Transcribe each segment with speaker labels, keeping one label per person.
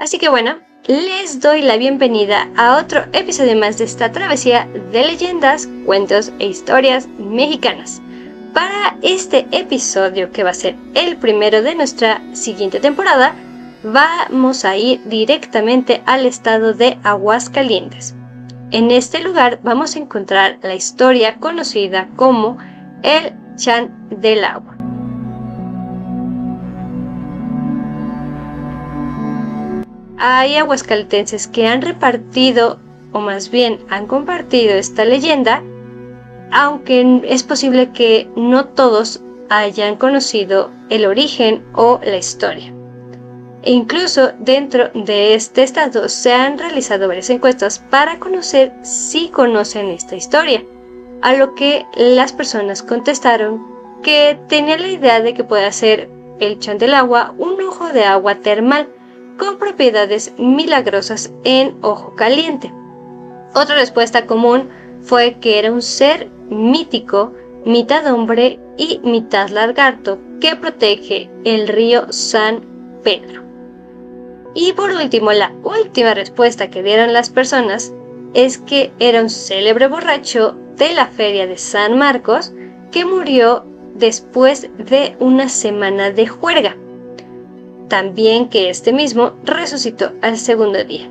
Speaker 1: Así que bueno, les doy la bienvenida a otro episodio más de esta travesía de leyendas, cuentos e historias mexicanas. Para este episodio, que va a ser el primero de nuestra siguiente temporada, vamos a ir directamente al estado de Aguascalientes. En este lugar vamos a encontrar la historia conocida como el Chan del Agua. Hay aguascaltenses que han repartido, o más bien han compartido esta leyenda, aunque es posible que no todos hayan conocido el origen o la historia. E incluso dentro de este estado se han realizado varias encuestas para conocer si conocen esta historia, a lo que las personas contestaron que tenían la idea de que puede ser el chan del agua un ojo de agua termal, con propiedades milagrosas en ojo caliente. Otra respuesta común fue que era un ser mítico, mitad hombre y mitad lagarto, que protege el río San Pedro. Y por último, la última respuesta que dieron las personas es que era un célebre borracho de la feria de San Marcos que murió después de una semana de juerga también que este mismo resucitó al segundo día.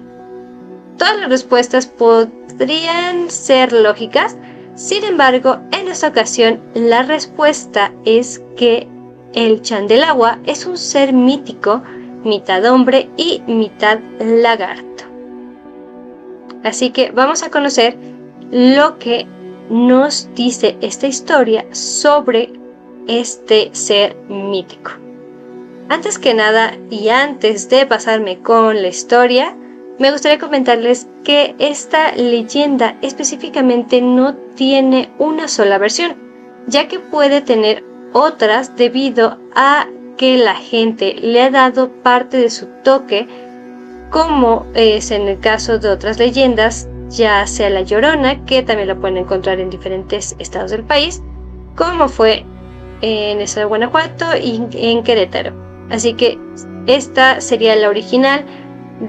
Speaker 1: Todas las respuestas podrían ser lógicas, sin embargo, en esta ocasión la respuesta es que el Chandelagua es un ser mítico, mitad hombre y mitad lagarto. Así que vamos a conocer lo que nos dice esta historia sobre este ser mítico. Antes que nada y antes de pasarme con la historia, me gustaría comentarles que esta leyenda específicamente no tiene una sola versión, ya que puede tener otras debido a que la gente le ha dado parte de su toque, como es en el caso de otras leyendas, ya sea La Llorona, que también la pueden encontrar en diferentes estados del país, como fue en esa de Guanajuato y en Querétaro. Así que esta sería la original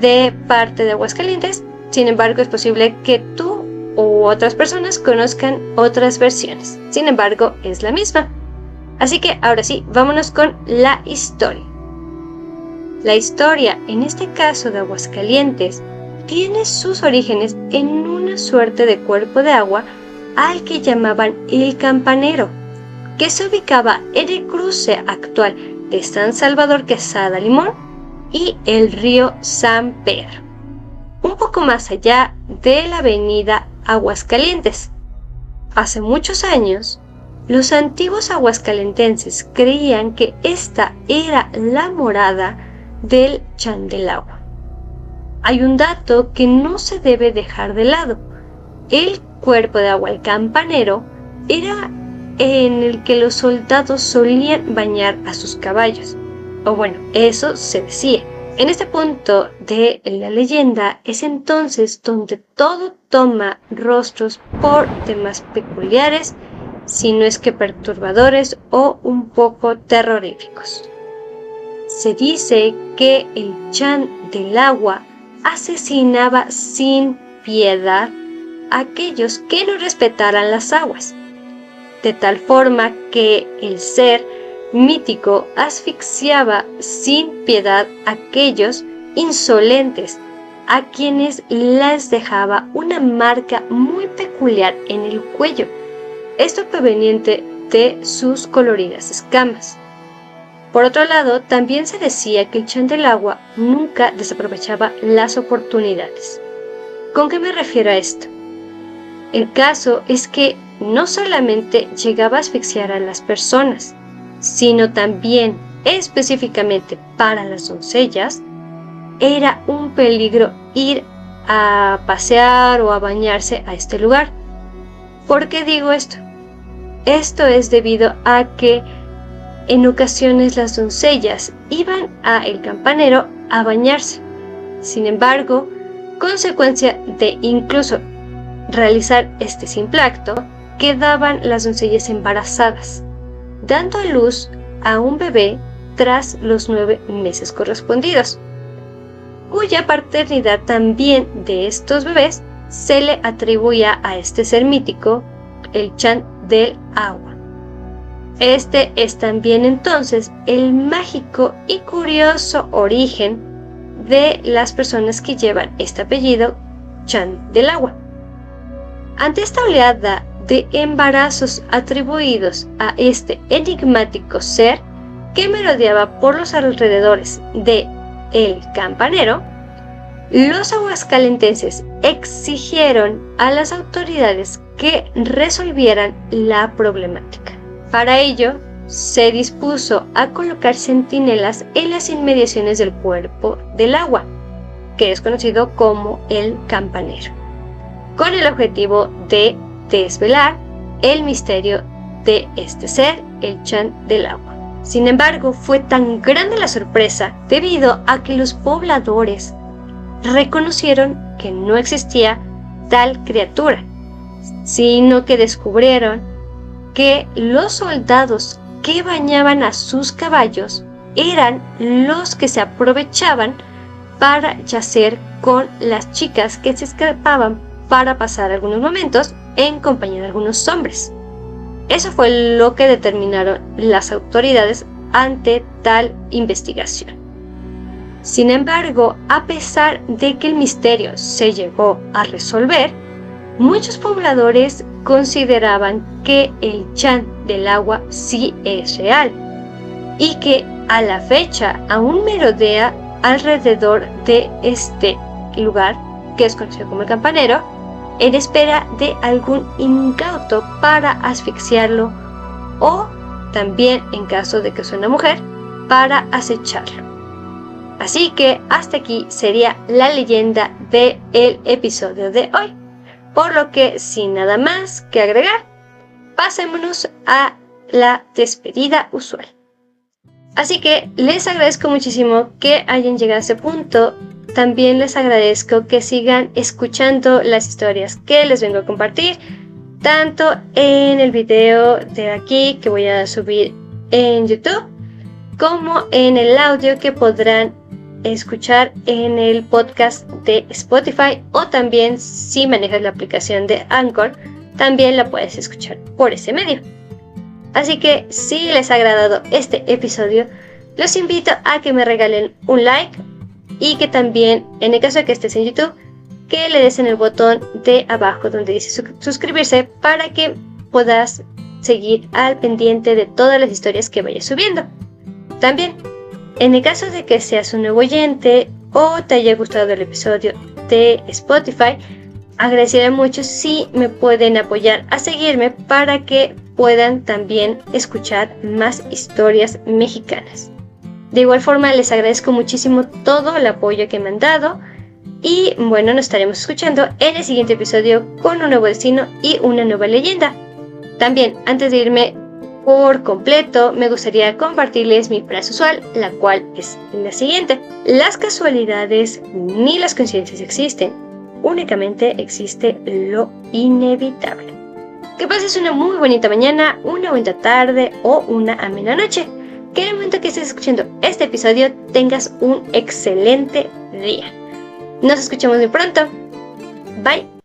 Speaker 1: de parte de Aguascalientes. Sin embargo, es posible que tú u otras personas conozcan otras versiones. Sin embargo, es la misma. Así que ahora sí, vámonos con la historia. La historia, en este caso de Aguascalientes, tiene sus orígenes en una suerte de cuerpo de agua al que llamaban el campanero, que se ubicaba en el cruce actual de San Salvador Quesada Limón y el río San Pedro, un poco más allá de la avenida Aguascalientes. Hace muchos años, los antiguos aguascalentenses creían que esta era la morada del Chandelagua. Hay un dato que no se debe dejar de lado. El cuerpo de agua, el campanero, era en el que los soldados solían bañar a sus caballos. O bueno, eso se decía. En este punto de la leyenda es entonces donde todo toma rostros por temas peculiares, si no es que perturbadores o un poco terroríficos. Se dice que el Chan del agua asesinaba sin piedad a aquellos que no respetaran las aguas de tal forma que el ser mítico asfixiaba sin piedad a aquellos insolentes a quienes les dejaba una marca muy peculiar en el cuello, esto proveniente de sus coloridas escamas. Por otro lado, también se decía que el chan del agua nunca desaprovechaba las oportunidades. ¿Con qué me refiero a esto? El caso es que no solamente llegaba a asfixiar a las personas, sino también específicamente para las doncellas, era un peligro ir a pasear o a bañarse a este lugar. ¿Por qué digo esto? Esto es debido a que en ocasiones las doncellas iban a el campanero a bañarse. Sin embargo, consecuencia de incluso realizar este simple acto, quedaban las doncellas embarazadas, dando a luz a un bebé tras los nueve meses correspondidos. cuya paternidad también de estos bebés se le atribuía a este ser mítico, el Chan del agua. Este es también entonces el mágico y curioso origen de las personas que llevan este apellido Chan del agua. Ante esta oleada de embarazos atribuidos a este enigmático ser que merodeaba por los alrededores de el campanero, los aguascalentenses exigieron a las autoridades que resolvieran la problemática. Para ello, se dispuso a colocar centinelas en las inmediaciones del cuerpo del agua, que es conocido como el campanero, con el objetivo de desvelar el misterio de este ser, el Chan del agua. Sin embargo, fue tan grande la sorpresa debido a que los pobladores reconocieron que no existía tal criatura, sino que descubrieron que los soldados que bañaban a sus caballos eran los que se aprovechaban para yacer con las chicas que se escapaban para pasar algunos momentos en compañía de algunos hombres. Eso fue lo que determinaron las autoridades ante tal investigación. Sin embargo, a pesar de que el misterio se llegó a resolver, muchos pobladores consideraban que el chan del agua sí es real y que a la fecha aún merodea alrededor de este lugar que es conocido como el campanero en espera de algún incauto para asfixiarlo o también en caso de que sea una mujer para acecharlo. Así que hasta aquí sería la leyenda del el episodio de hoy. Por lo que sin nada más que agregar, pasémonos a la despedida usual. Así que les agradezco muchísimo que hayan llegado a este punto. También les agradezco que sigan escuchando las historias que les vengo a compartir, tanto en el video de aquí que voy a subir en YouTube, como en el audio que podrán escuchar en el podcast de Spotify o también si manejas la aplicación de Anchor, también la puedes escuchar por ese medio. Así que si les ha agradado este episodio, los invito a que me regalen un like y que también, en el caso de que estés en YouTube, que le des en el botón de abajo donde dice suscribirse para que puedas seguir al pendiente de todas las historias que vaya subiendo. También en el caso de que seas un nuevo oyente o te haya gustado el episodio de Spotify, agradecería mucho si me pueden apoyar a seguirme para que puedan también escuchar más historias mexicanas. De igual forma, les agradezco muchísimo todo el apoyo que me han dado. Y bueno, nos estaremos escuchando en el siguiente episodio con un nuevo destino y una nueva leyenda. También, antes de irme, por completo, me gustaría compartirles mi frase usual, la cual es la siguiente. Las casualidades ni las coincidencias existen, únicamente existe lo inevitable. Que pases una muy bonita mañana, una buena tarde o una amena noche. Que el momento que estés escuchando este episodio tengas un excelente día. Nos escuchamos muy pronto. Bye.